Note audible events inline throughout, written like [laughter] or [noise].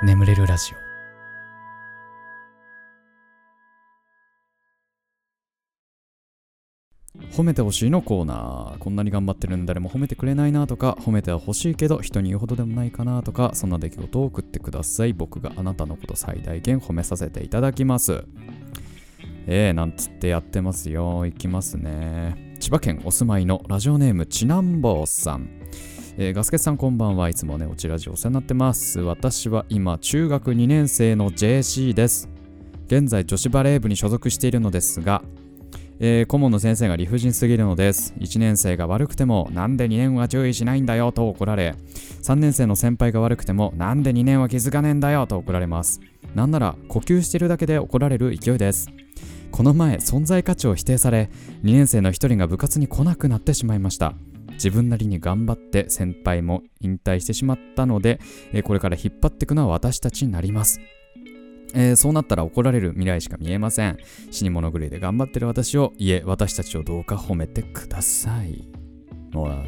眠れるラジオ。褒めてほしいのコーナーこんなに頑張ってるんだ誰も褒めてくれないなとか褒めては欲しいけど人に言うほどでもないかなとかそんな出来事を送ってください。僕があなたのこと最大限褒めさせていただきます。えー、なんつってやってますよ。いきますね。千葉県お住まいのラジオネームちなんぼうさん。えー、ガスケさんこんばんはいつもね、おちラジオお世話になってます。私は今、中学2年生の JC です。現在、女子バレー部に所属しているのですが、えー、顧問の先生が理不尽すぎるのです。1年生が悪くても、なんで2年は注意しないんだよと怒られ、3年生の先輩が悪くても、なんで2年は気づかねえんだよと怒られます。なんなら、呼吸してるだけで怒られる勢いです。この前、存在価値を否定され、2年生の1人が部活に来なくなってしまいました。自分なりに頑張って先輩も引退してしまったので、えこれから引っ張っていくのは私たちになります。えー、そうなったら怒られる未来しか見えません。死に物狂いで頑張ってる私を、いえ、私たちをどうか褒めてください。ほら、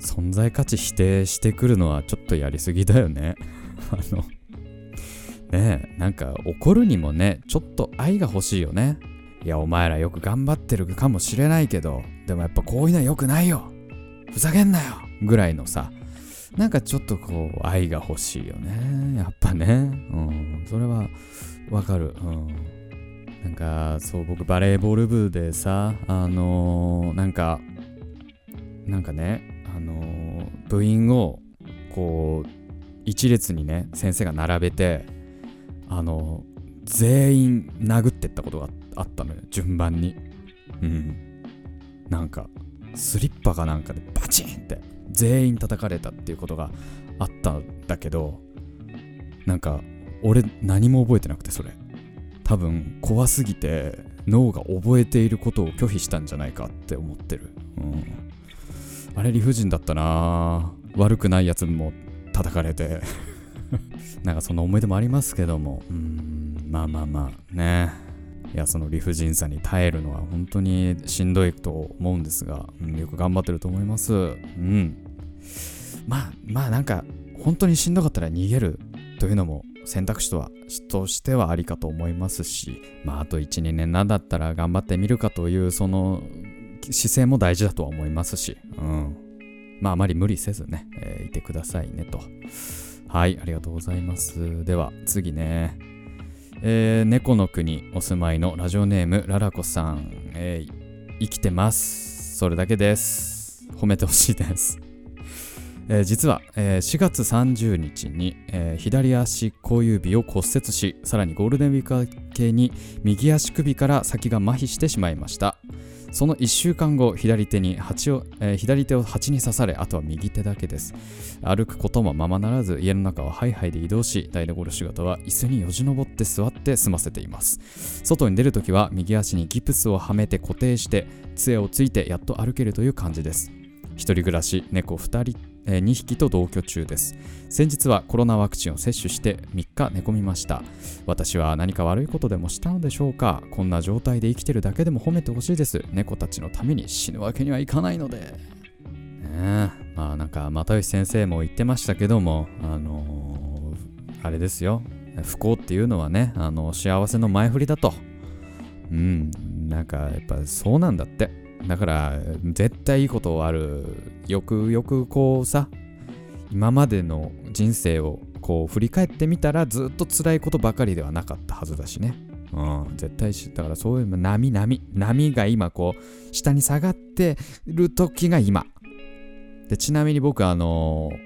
存在価値否定してくるのはちょっとやりすぎだよね。[laughs] あの、ねえ、なんか怒るにもね、ちょっと愛が欲しいよね。いや、お前らよく頑張ってるかもしれないけど、でもやっぱこういうのは良くないよふざけんなよぐらいのさ、なんかちょっとこう、愛が欲しいよね。やっぱね。うん。それはわかる。うん。なんか、そう、僕バレーボール部でさ、あのー、なんか、なんかね、あのー、部員を、こう、一列にね、先生が並べて、あのー、全員殴ってったことがあってあったのよ順番に。うん。なんかスリッパかなんかでバチンって全員叩かれたっていうことがあったんだけどなんか俺何も覚えてなくてそれ。多分怖すぎて脳が覚えていることを拒否したんじゃないかって思ってる、うん、あれ理不尽だったな。悪くないやつも叩かれて。[laughs] なんかそんな思い出もありますけども。うん。まあまあまあね。いやその理不尽さに耐えるのは本当にしんどいと思うんですが、うん、よく頑張ってると思います。うん。まあまあなんか本当にしんどかったら逃げるというのも選択肢とはとしてはありかと思いますしまああと12年なんだったら頑張ってみるかというその姿勢も大事だとは思いますしうん。まああまり無理せずね、えー、いてくださいねと。はいありがとうございます。では次ね。えー、猫の国お住まいのラジオネームララコさん、えー、生きてます。それだけです。褒めてほしいです。[laughs] えー、実は、えー、4月30日に、えー、左足小指を骨折しさらにゴールデンウィーク明けに右足首から先が麻痺してしまいました。その1週間後、左手に蜂を、えー、左手を蜂に刺され、あとは右手だけです。歩くこともままならず、家の中をハイハイで移動し、台所仕事は椅子によじ登って座って済ませています。外に出るときは右足にギプスをはめて固定して、杖をついてやっと歩けるという感じです。一人暮らし、猫2人え2匹と同居中です。先日はコロナワクチンを接種して3日寝込みました。私は何か悪いことでもしたのでしょうか？こんな状態で生きてるだけでも褒めてほしいです。猫たちのために死ぬわけにはいかないので。ねえ、まあなんか又吉先生も言ってましたけども、あのー、あれですよ。不幸っていうのはね、あの幸せの前振りだと。うん、なんかやっぱそうなんだって。だから絶対いいことあるよくよくこうさ今までの人生をこう振り返ってみたらずっと辛いことばかりではなかったはずだしね。うん、絶対し、だからそういう波、波、波が今こう、下に下がってる時が今。で、ちなみに僕あのー、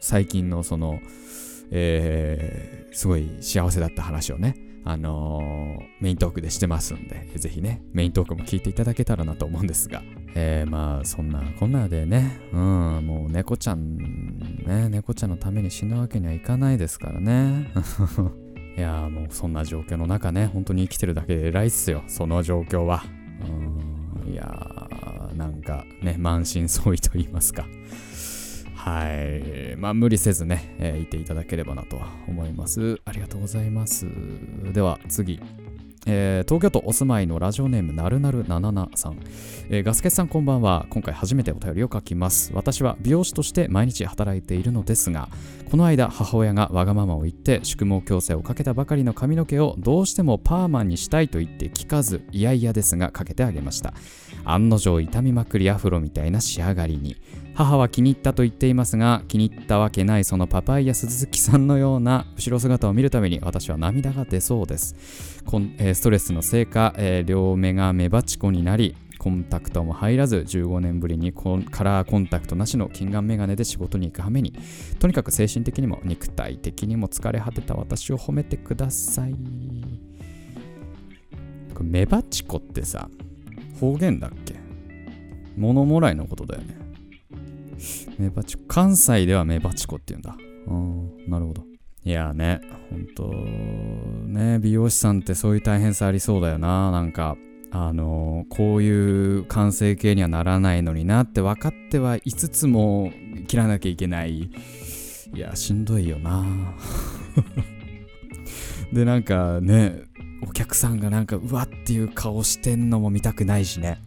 最近のその、えー、すごい幸せだった話をね、あのー、メイントークでしてますんで、ぜひね、メイントークも聞いていただけたらなと思うんですが、えー、まあ、そんなこんなでね、うん、もう猫ちゃん、ね、猫ちゃんのために死ぬわけにはいかないですからね。[laughs] いやもうそんな状況の中ね、本当に生きてるだけで偉いっすよ、その状況は。うん、いやー、なんかね、満身創痍と言いますか。はい。まあ、無理せずね、えー、いていただければなと思います。ありがとうございます。では、次。えー東京都お住まいのラジオネームなるなるななさん、えーガスケさんこんばんは今回初めてお便りを書きます私は美容師として毎日働いているのですがこの間母親がわがままを言って宿毛矯正をかけたばかりの髪の毛をどうしてもパーマンにしたいと言って聞かずいやいやですがかけてあげました案の定痛みまくりアフロみたいな仕上がりに母は気に入ったと言っていますが気に入ったわけないそのパパイヤ鈴木さんのような [laughs] 後ろ姿を見るために私は涙が出そうです。こんえーストレスのせいか、えー両目が目バチコになりコンタクトも入らず15年ぶりにコカラーコンタクトなしの近眼メガネで仕事に行く羽目に。とにかく精神的にも肉体的にも疲れ果てた私を褒めてください。メバチコってさ方言だっけ？物もらいのことだよね。メバチコ。関西ではメバチコって言うんだ。うんなるほど。いやーねほんとね美容師さんってそういう大変さありそうだよな。なんかあのーこういう完成形にはならないのになって分かってはいつつも切らなきゃいけない。いやしんどいよな。[laughs] でなんかねお客さんがなんかうわっていう顔してんのも見たくないしね。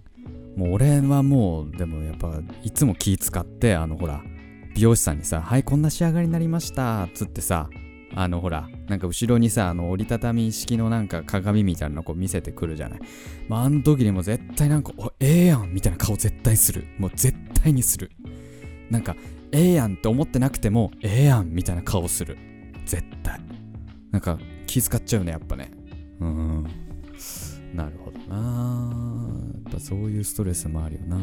もう俺はもうでもやっぱいつも気使ってあのほら美容師さんにさ「はいこんな仕上がりになりました」っつってさあのほらなんか後ろにさあの折りたたみ式のなんか鏡みたいなのこう見せてくるじゃない。まああの時にも絶対なんか「おええやん」みたいな顔絶対する。もう絶対にする。なんかええやんって思ってなくてもええやんみたいな顔する。絶対。なんか気遣っちゃうねやっぱね。うん。なるほどな。やっぱそういうストレスもあるよな。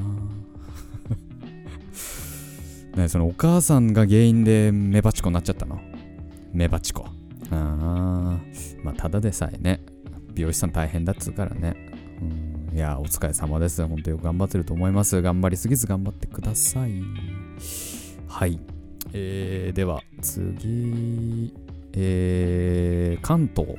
[laughs] ねそのお母さんが原因でメバチコになっちゃったの？メバチコ。ああまあただでさえね。美容師さん大変だっつうからね。うん。いやお疲れ様です。本当よく頑張ってると思います。頑張りすぎず頑張ってください。はい。えー、では次。えー、関東。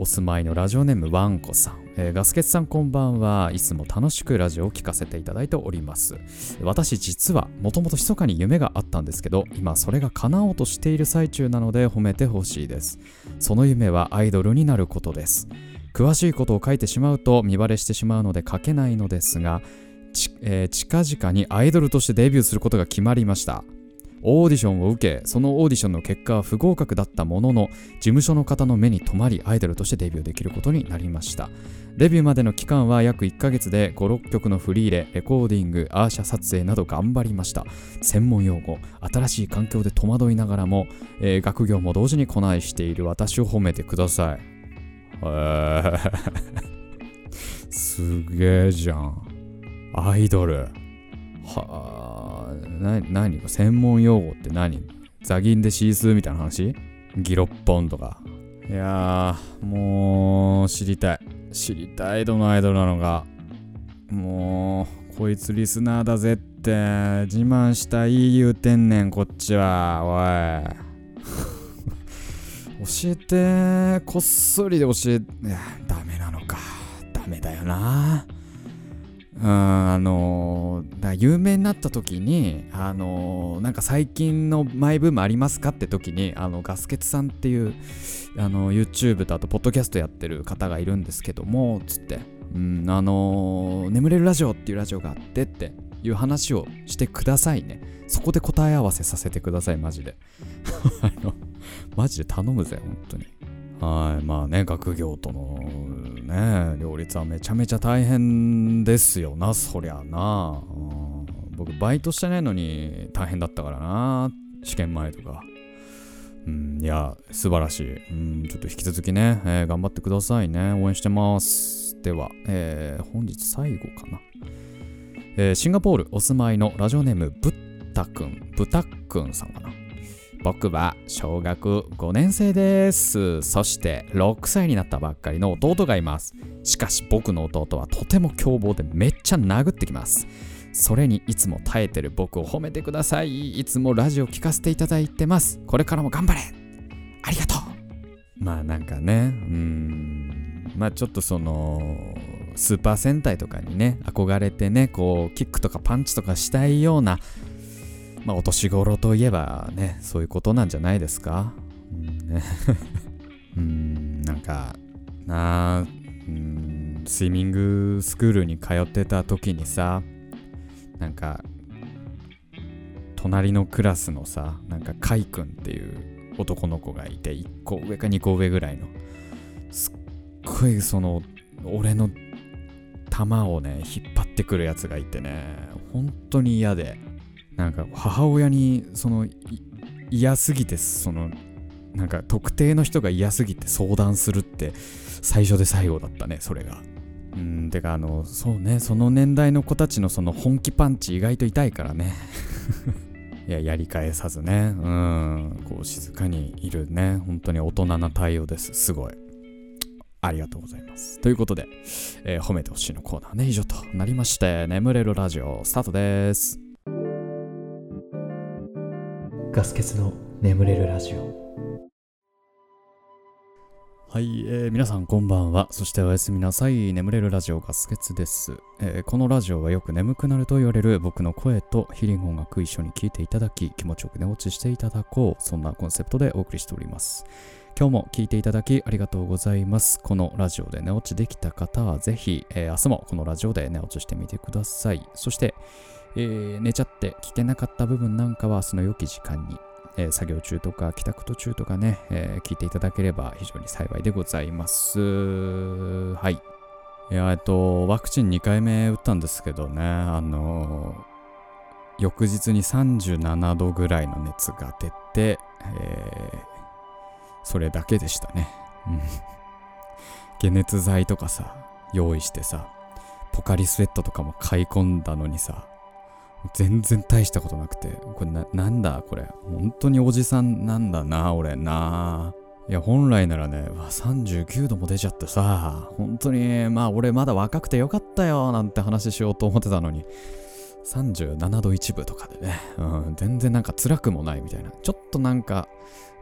お住まいのラジオネームワンコさん、えーガスケツさんこんばんは。いつも楽しくラジオを聞かせていただいております。私実はもともと密かに夢があったんですけど今それが叶おうとしている最中なので褒めてほしいです。その夢はアイドルになることです。詳しいことを書いてしまうと見バレしてしまうので書けないのですがち、えー近々にアイドルとしてデビューすることが決まりました。オーディションを受けそのオーディションの結果は不合格だったものの事務所の方の目に留まりアイドルとしてデビューできることになりました。デビューまでの期間は約1ヶ月で56曲のフリーレレコーディングアーシャ撮影など頑張りました。専門用語新しい環境で戸惑いながらも、えー学業も同時にこないしている私を褒めてください。へー [laughs] すげえじゃん。アイドル。はあ。な何専門用語って何？ザギンでシースーみたいな話？ギロッポンとか。いやーもう知りたい。知りたいどのアイドルなのか。もうこいつリスナーだぜって。自慢したい言うてんねんこっちは。おい。教えてこっそりで教えいやダメなのか。ダメだよな。うんあのだ有名になった時にあのなんか最近のマイブームありますかって時にあのガスケツさんっていうあの YouTube とあとポッドキャストやってる方がいるんですけどもつって、うん、あの眠れるラジオっていうラジオがあってっていう話をしてくださいね。そこで答え合わせさせてくださいマジで。[laughs] あのマジで頼むぜ本当に。はいまあね学業とのね。両立はめちゃめちゃ大変ですよなそりゃな、うん。僕バイトしてないのに大変だったからな試験前とか。うんいや素晴らしい、うん、ちょっと引き続きね、えー頑張ってくださいね。応援してます。では、えー本日最後かな、えーシンガポールお住まいのラジオネームブッタくんブタくんさんかな。僕は小学5年生です。そして6歳になったばっかりの弟がいます。しかし僕の弟はとても凶暴でめっちゃ殴ってきます。それにいつも耐えてる僕を褒めてください。いつもラジオ聞かせていただいてます。これからも頑張れありがとうまあなんかね、うーん、まあちょっとその、スーパー戦隊とかにね、憧れてね、こう、キックとかパンチとかしたいような、まあ、お年頃といえばね、そういうことなんじゃないですか？うん。ね、[laughs] うんなんか、なあ、うん、スイミングスクールに通ってた時にさ、なんか、隣のクラスのさ、なんか、カイ君っていう男の子がいて、1個上か2個上ぐらいの、すっごいその、俺の球をね、引っ張ってくるやつがいてね、本当に嫌で、なんか母親に、その、嫌すぎて、その、なんか特定の人が嫌すぎて相談するって最初で最後だったねそれが。うんてかあのそうねその年代の子たちのその本気パンチ意外と痛いからね。[laughs] いややり返さずね。うんこう静かにいるね。本当に大人な対応です。すごい。ありがとうございます。ということで、えー、褒めてほしいのコーナーね、以上となりまして、眠れるラジオスタートです。ガス欠の眠れるラジオ。はい、えー、皆さんこんばんは。そしておやすみなさい。眠れるラジオガスケツです、えー、このラジオはよく眠くなると言われる僕の声とヒリング音楽一緒に聴いていただき、気持ちよく寝落ちしていただこう。そんなコンセプトでお送りしております。今日も聴いていただきありがとうございます。このラジオで寝落ちできた方はぜひ、えー、明日もこのラジオで寝落ちしてみてください。そして、えー、寝ちゃって聞けなかった部分なんかは明日の良き時間にえー、作業中とか帰宅途中とかね、えー、聞いていただければ非常に幸いでございます。はい。いや、えっと、ワクチン2回目打ったんですけどね、あのー、翌日に37度ぐらいの熱が出て、えー、それだけでしたね。うん。解熱剤とかさ、用意してさ、ポカリスエットとかも買い込んだのにさ、全然大したことなくて、これな、なんだこれ。本当におじさんなんだな、俺な。いや、本来ならね、39度も出ちゃってさ、本当に、まあ俺まだ若くてよかったよ、なんて話しようと思ってたのに、37度1分とかでね、うん、全然なんか辛くもないみたいな。ちょっとなんか、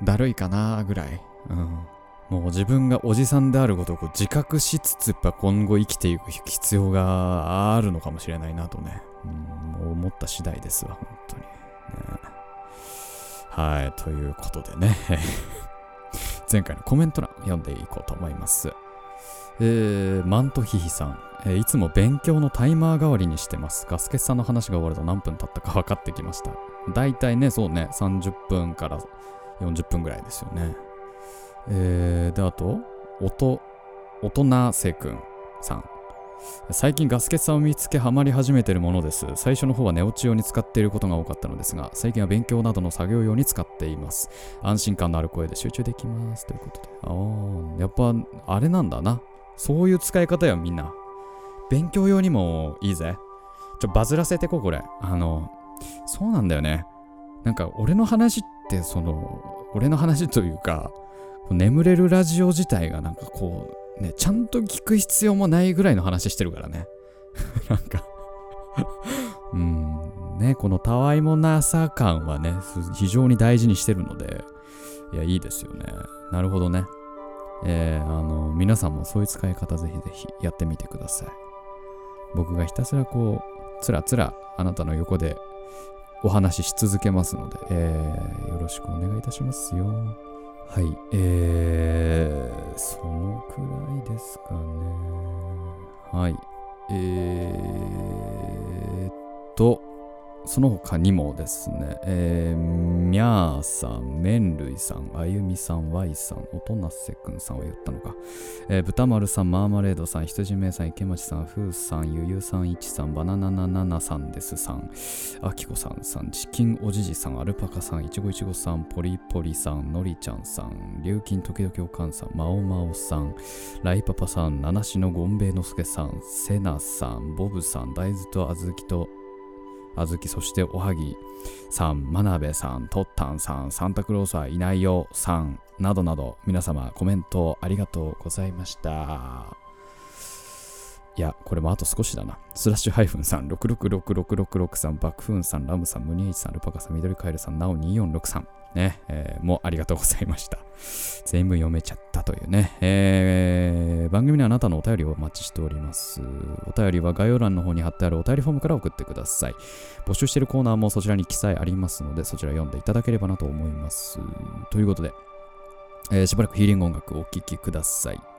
だるいかな、ぐらい。うん。もう自分がおじさんであることを自覚しつつ、やっぱ今後生きていく必要があるのかもしれないなとね、思った次第ですわ、本当に。ね、はい、ということでね、[laughs] 前回のコメント欄読んでいこうと思います。えー、マントヒヒさん、えー、いつも勉強のタイマー代わりにしてます。ガスケさんの話が終わると何分経ったか分かってきました。だいたいね、そうね、30分から40分ぐらいですよね。えー、で、あと、おと、大人せくんさん。最近ガスケツさんを見つけハマり始めてるものです。最初の方は寝落ち用に使っていることが多かったのですが、最近は勉強などの作業用に使っています。安心感のある声で集中できます。ということで。ああ、やっぱ、あれなんだな。そういう使い方よ、みんな。勉強用にもいいぜ。ちょ、バズらせてこ、これ。あの、そうなんだよね。なんか、俺の話って、その、俺の話というか、眠れるラジオ自体がなんかこう、ね、ちゃんと聞く必要もないぐらいの話してるからね。[laughs] なんかうん、ね、このたわいもなさ感はね、非常に大事にしてるので、いや、いいですよね。なるほどね。えー、あの、皆さんもそういう使い方ぜひぜひやってみてください。僕がひたすらこう、つらつらあなたの横でお話しし続けますので、えー、よろしくお願いいたしますよ。はい、えー、そのくらいですかね。はい、えーっと、その他にもですね、えー、みゃーさん、めんるいさん、あゆみさん、わいさん、おとなせくんさんは言ったのか、えー、豚丸さん、マーマレードさん、羊めいさん、池町さん、ふうさん、ゆゆさん、いちさん、バナナナナナさんですさん、あきこさんさん、チキンおじじさん、アルパカさん、いちごいちごさん、ポリポリさん、のりちゃんさん、りゅうきん時々おかんさん、まおまおさん、ライパパさん、七しのゴンベイのすけさん、せなさん、ボブさん、大豆とあずきとあずき、そしておはぎさん、真鍋さん、とったんさん、サンタクロースはいないよさん、などなど、皆様コメントありがとうございました。いや、これもあと少しだな。スラッシュハイフンさん、666666さん、バクフンさん、ラムさん、ムニエイチさん、ルパカさん、ミドルカエルさん、なお2463。ね、えー、もうありがとうございました。全部読めちゃったというね。えー、番組のあなたのお便りをお待ちしております。お便りは概要欄の方に貼ってあるお便りフォームから送ってください。募集しているコーナーもそちらに記載ありますので、そちら読んでいただければなと思います。ということで、えー、しばらくヒーリング音楽をお聴きください。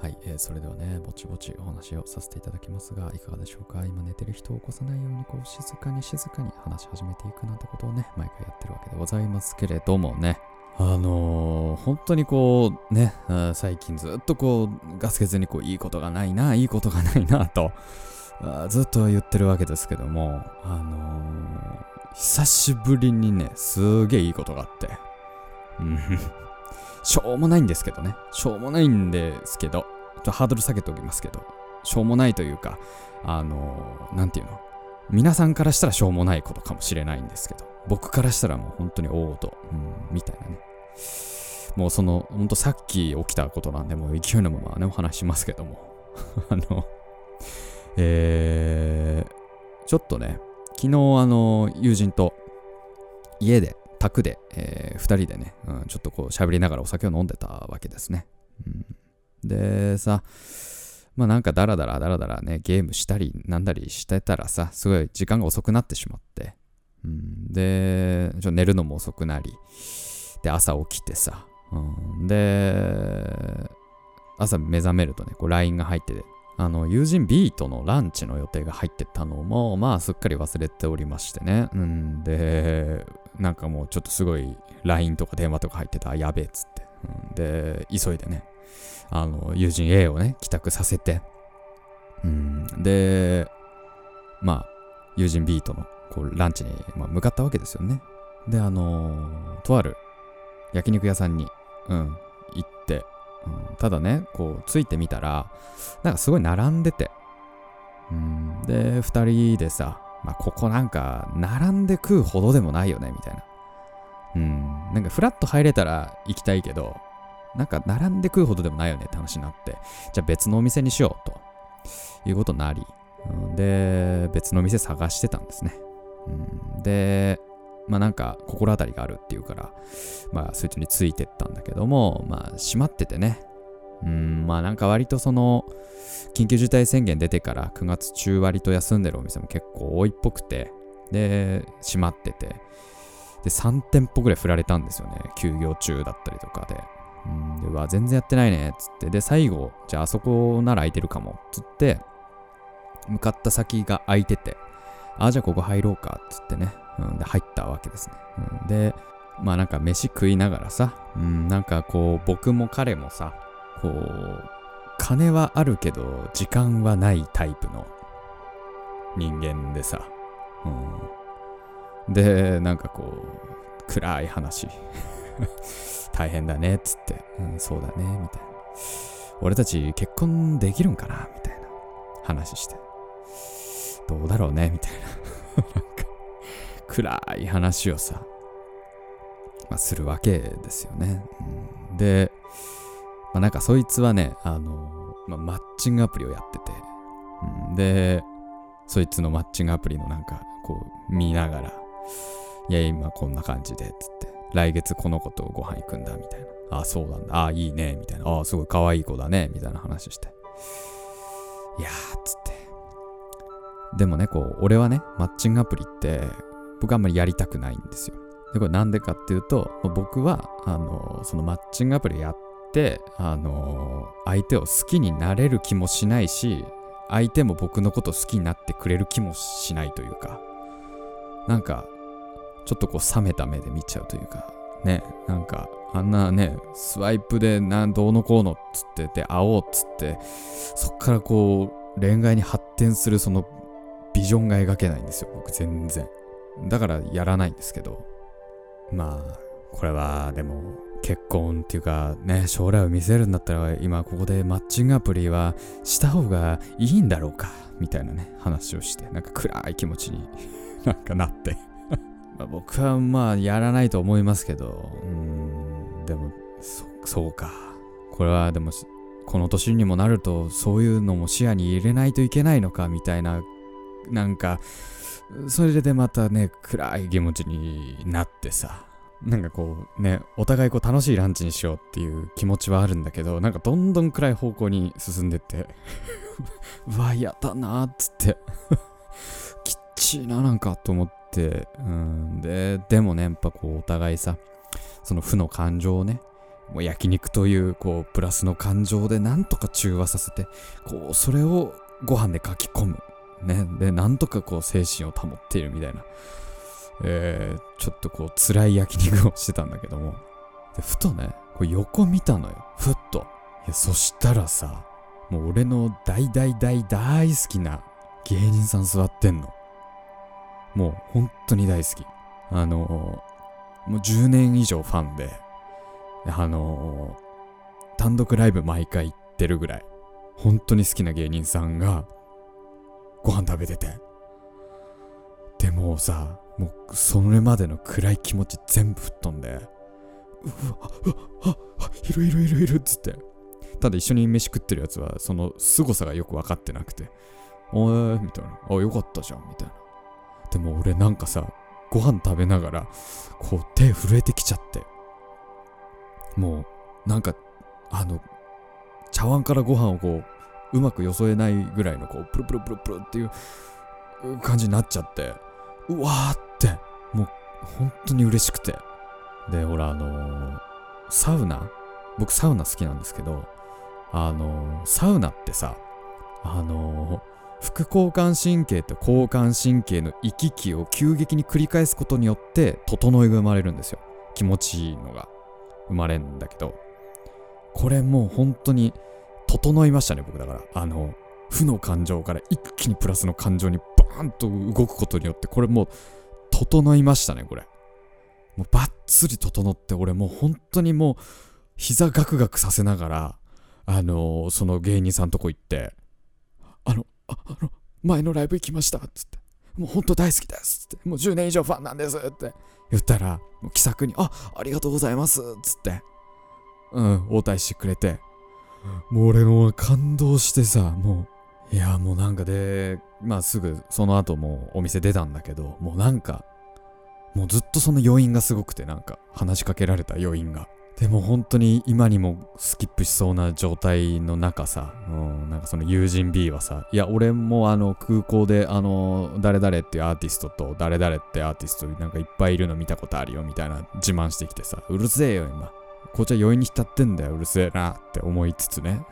はい、えーそれではね、ぼちぼちお話をさせていただきますが、いかがでしょうか？今寝てる人を起こさないように、こう、静かに静かに話し始めていくなんてことをね、毎回やってるわけでございますけれどもね、あのー本当にこう、ね、最近ずっとこう、ガス欠にこう、いいことがないな、いいことがないな、と、ずっと言ってるわけですけども、あのー久しぶりにね、すげえいいことがあって、うん、しょうもないんですけどね、しょうもないんですけど、ちょっとハードル下げておきますけど、しょうもないというか、あのーなんていうの、皆さんからしたらしょうもないことかもしれないんですけど、僕からしたらもう本当に大音、うん、みたいなね。もうその、ほんとさっき起きたことなんで、もう勢いのままね、お話ししますけども。[laughs] あの、えー、ちょっとね、昨日あの、友人と家で、宅で、えー、二人でね、うん、ちょっとこう喋りながらお酒を飲んでたわけですね。うん、でさ、まあなんかダラダラダラダラね、ゲームしたりなんだりしてたらさ、すごい時間が遅くなってしまって、うん、で、ちょ寝るのも遅くなり、で、朝起きてさ、うん、で、朝目覚めるとね、こう LINE が入ってて、あの、友人 B とのランチの予定が入ってたのも、まあ、すっかり忘れておりましてね。うん、で、なんかもうちょっとすごい LINE とか電話とか入ってた、やべえっつって。うん、で、急いでね、あの、友人 A をね、帰宅させて、うん、で、まあ、友人 B とのこうランチに、まあ、向かったわけですよね。で、あのーとある焼肉屋さんに、うん、うん、ただね、こう、ついてみたら、なんかすごい並んでて、うん、で、二人でさ、まあ、ここなんか、並んで食うほどでもないよね、みたいな。うん、なんかフラッと入れたら行きたいけど、なんか並んで食うほどでもないよねって話になって、じゃあ別のお店にしようということになり、うんで、別の店探してたんですね。うんで、まあなんか心当たりがあるっていうから、まあそいつについてったんだけども、まあ閉まっててね。うん、まあなんか割とその、緊急事態宣言出てから9月中割と休んでるお店も結構多いっぽくて、で、閉まってて、で、3店舗ぐらい振られたんですよね。休業中だったりとかで。うん、で、うわ、全然やってないね、つって。で、最後、じゃああそこなら空いてるかも、つって、向かった先が空いてて、あ、じゃあここ入ろうか、つってね。うん、で、入ったわけですね。うん、で、まあなんか飯食いながらさ、うん、なんかこう、僕も彼もさ、こう、金はあるけど、時間はないタイプの人間でさ、うん、で、なんかこう、暗い話。[laughs] 大変だね、つって、うん、そうだね、みたいな。俺たち結婚できるんかなみたいな話して。どうだろうねみたいな。暗い話をさ、まあ、するわけですよね。うん、で、まあ、なんかそいつはね、あの、まあ、マッチングアプリをやってて、うん、で、そいつのマッチングアプリのなんか、こう、見ながら、いや、今こんな感じで、つって、来月この子とご飯行くんだ、みたいな。ああ、そうなんだ。ああ、いいね、みたいな。あ、すごい可愛い子だね、みたいな話して。いやー、つって。でもね、こう、俺はね、マッチングアプリって、僕あんまりやりたくないんですよ。で、これなんでかっていうと、僕は、あの、そのマッチングアプリやって、あの、相手を好きになれる気もしないし、相手も僕のこと好きになってくれる気もしないというか、なんか、ちょっとこう冷めた目で見ちゃうというか、ね、なんか、あんなね、スワイプでなどうのこうのっつってて、会おうっつって、そっからこう、恋愛に発展するそのビジョンが描けないんですよ、僕全然。だからやらないんですけど。まあ、これはでも、結婚っていうかね、将来を見せるんだったら、今ここでマッチングアプリはした方がいいんだろうか、みたいなね、話をして、なんか暗い気持ちに [laughs] なんかなって。ま僕はまあやらないと思いますけど、うん、でも、そ、そうか。これはでも、この年にもなると、そういうのも視野に入れないといけないのか、みたいな、なんか、それでまたね、暗い気持ちになってさ、なんかこうね、お互いこう楽しいランチにしようっていう気持ちはあるんだけど、なんかどんどん暗い方向に進んでって、[laughs] うわ、やだなーっつって、[laughs] きっちいななんかと思って、うん、で、でもね、やっぱこうお互いさ、その負の感情をね、もう焼肉というこうプラスの感情でなんとか中和させてこうそれをご飯で書き込む。ね。でなんとかこう精神を保っているみたいな。えー、ちょっとこう辛い焼肉をしてたんだけども。でふとねこう横見たのよ。ふっと。いやそしたらさもう俺の大大大大好きな芸人さん座ってんの。もう本当に大好き。あのー、もう10年以上ファンで。あのー、単独ライブ毎回行ってるぐらい。本当に好きな芸人さんがご飯食べてて。でもさもうそれまでの暗い気持ち全部吹っ飛んでうわうわあいるいるいるいるっつって。ただ一緒に飯食ってるやつはその凄さがよく分かってなくておえみたいな。あよかったじゃんみたいな。でも俺なんかさご飯食べながらこう手震えてきちゃって。もうなんかあの茶碗からご飯をこううまくよそえないぐらいのこうプルプルプルプルっていう感じになっちゃってうわーってもう本当に嬉しくて。でほらあのー、サウナ？僕サウナ好きなんですけどあのー、サウナってさあのー、副交感神経と交感神経の行き来を急激に繰り返すことによって整いが生まれるんですよ。気持ちいいのが生まれるんだけどこれもう本当に整いましたね僕だから。あの負の感情から一気にプラスの感情にバーンと動くことによってこれもう整いましたねこれ。もうバッツリ整って俺もう本当にもう膝ガクガクさせながらあのー、その芸人さんとこ行ってあのああの前のライブ行きましたつってもう本当大好きですってもう10年以上ファンなんですって言ったらもう気さくにあありがとうございますっつってうん応対してくれてもう俺も感動してさもういやもうなんかでまあすぐその後もお店出たんだけどもうなんかもうずっとその余韻がすごくてなんか話しかけられた余韻がでも本当に今にもスキップしそうな状態の中さ、うん、なんかその友人 B はさ、いや、俺もあの空港であの、誰々っていうアーティストと誰々ってアーティストなんかいっぱいいるの見たことあるよみたいな自慢してきてさ、うるせえよ今。こっちは余韻に浸ってんだよ、うるせえなって思いつつね。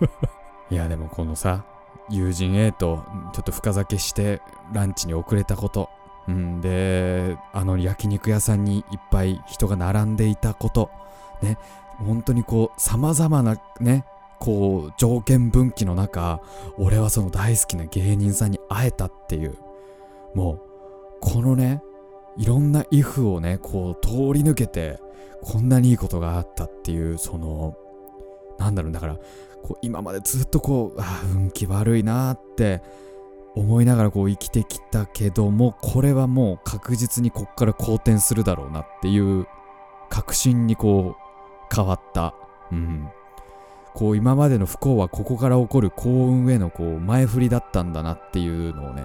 [laughs] いや、でもこのさ、友人 A とちょっと深酒してランチに遅れたこと、うん、で、あの焼肉屋さんにいっぱい人が並んでいたこと、ね、本当にこう、様々なね、こう、条件分岐の中、俺はその大好きな芸人さんに会えたっていう、もう、このね、いろんな if をね、こう、通り抜けて、こんなにいいことがあったっていう、その、なんだろう、だから、こう今までずっとこう、ああ、運気悪いなって思いながらこう生きてきたけども、これはもう確実にこっから好転するだろうなっていう確信にこう変わった。うん。こう今までの不幸はここから起こる幸運へのこう前振りだったんだなっていうのをね、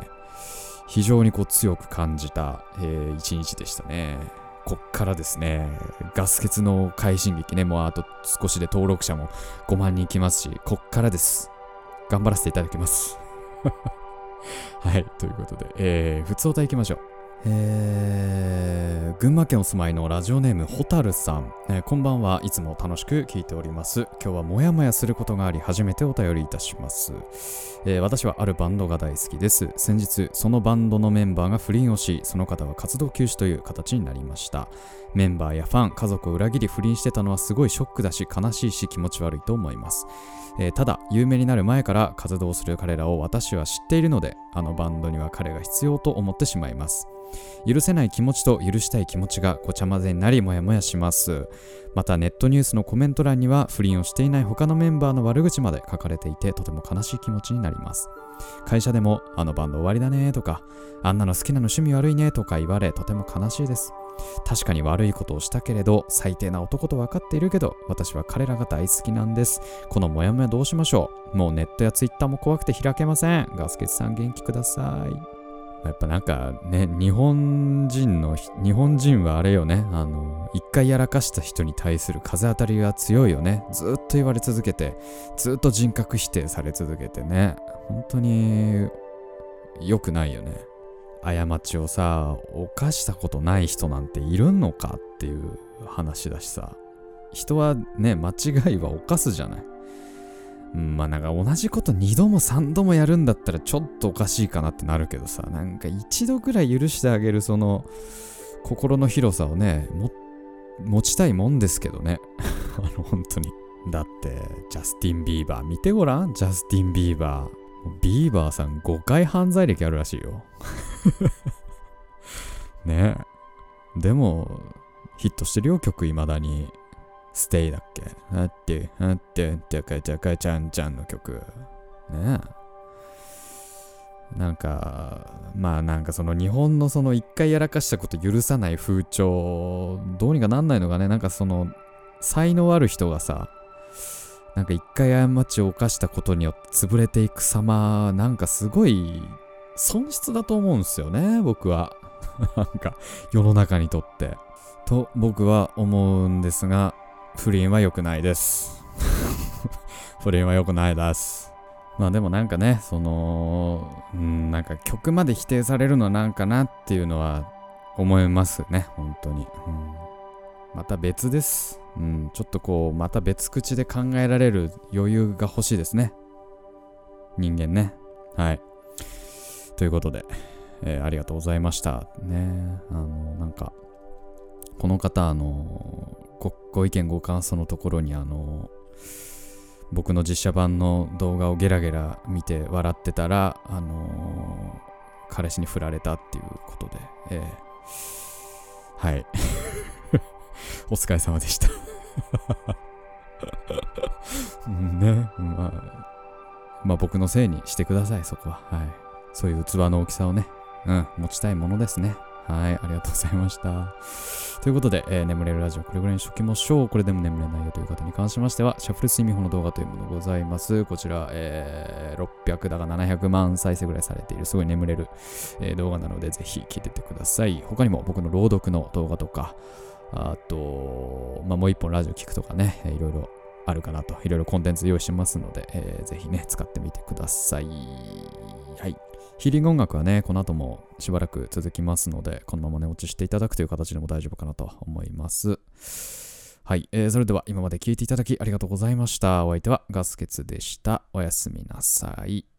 非常にこう強く感じた、えー、一日でしたね。こっからですね、ガス欠の快進撃ね、もうあと少しで登録者も5万人いきますし、こっからです。頑張らせていただきます。[laughs] はい、ということで、えー、普通歌いきましょう。えー、群馬県お住まいのラジオネームホタルさん、えー、こんばんはいつも楽しく聞いております。今日はモヤモヤすることがあり初めてお便りいたします、えー、私はあるバンドが大好きです。先日そのバンドのメンバーが不倫をしその方は活動休止という形になりました。メンバーやファン家族を裏切り不倫してたのはすごいショックだし悲しいし気持ち悪いと思います。えー、ただ有名になる前から活動する彼らを私は知っているのであのバンドには彼が必要と思ってしまいます。許せない気持ちと許したい気持ちがごちゃ混ぜになりモヤモヤします。またネットニュースのコメント欄には不倫をしていない他のメンバーの悪口まで書かれていてとても悲しい気持ちになります会社でもあのバンド終わりだねとかあんなの好きなの趣味悪いねとか言われとても悲しいです確かに悪いことをしたけれど最低な男と分かっているけど私は彼らが大好きなんです。このモヤモヤどうしましょう。もうネットやツイッターも怖くて開けません。ガスケツさん元気ください。やっぱなんかね、日本人の、日本人はあれよね、あの、一回やらかした人に対する風当たりが強いよね。ずっと言われ続けて、ずっと人格否定され続けてね、本当に良くないよね。過ちをさ、犯したことない人なんているのかっていう話だしさ、人はね、間違いは犯すじゃない。まあなんか同じこと2度も3度もやるんだったらちょっとおかしいかなってなるけどさ、なんか一度ぐらい許してあげるその心の広さをね、持ちたいもんですけどね。[laughs] あの本当に。だって、ジャスティン・ビーバー見てごらんジャスティン・ビーバー。ビーバーさん5回犯罪歴あるらしいよ。[laughs] ね。でも、ヒットしてるよ、曲未だに。ステイだっけ？あって、あって、てかちゃかちゃんちゃんの曲。ねえ。なんか、まあなんかその日本のその一回やらかしたこと許さない風潮、どうにかなんないのかね。なんかその、才能ある人がさ、なんか一回過ちを犯したことによって潰れていく様、なんかすごい損失だと思うんですよね、僕は。[laughs] なんか世の中にとって。と僕は思うんですが、不倫は良くないです。[laughs] 不倫は良くないです。まあでもなんかね、その、うん、なんか曲まで否定されるのはなんかなっていうのは思いますね、本当に。うんまた別です。うん、ちょっとこう、また別口で考えられる余裕が欲しいですね。人間ね。はい。ということで、えーありがとうございました。ねあの、なんか、この方、あの、ごご意見ご感想のところに、あの、僕の実写版の動画をゲラゲラ見て笑ってたら、あの彼氏に振られたっていうことで、えーはい。[laughs] お疲れ様でした。う [laughs] んね、まあ、まあ僕のせいにしてください、そこは。はい。そういう器の大きさをね、うん、持ちたいものですね。はい、ありがとうございました。ということで、えー眠れるラジオこれぐらいにしときましょう。これでも眠れないよという方に関しましては、シャッフル睡眠法の動画というものございます。こちら、えー600だが700万再生ぐらいされている、すごい眠れる、えー動画なので、ぜひ聞いててください。他にも僕の朗読の動画とか、あと、まあ、もう一本ラジオ聞くとかね、いろいろあるかなと、いろいろコンテンツ用意してますので、えーぜひね、使ってみてください。はい。ヒーリング音楽はね、この後もしばらく続きますので、このまま寝落ちしていただくという形でも大丈夫かなと思います。はい、えーそれでは今まで聴いていただきありがとうございました。お相手はガスケツでした。おやすみなさい。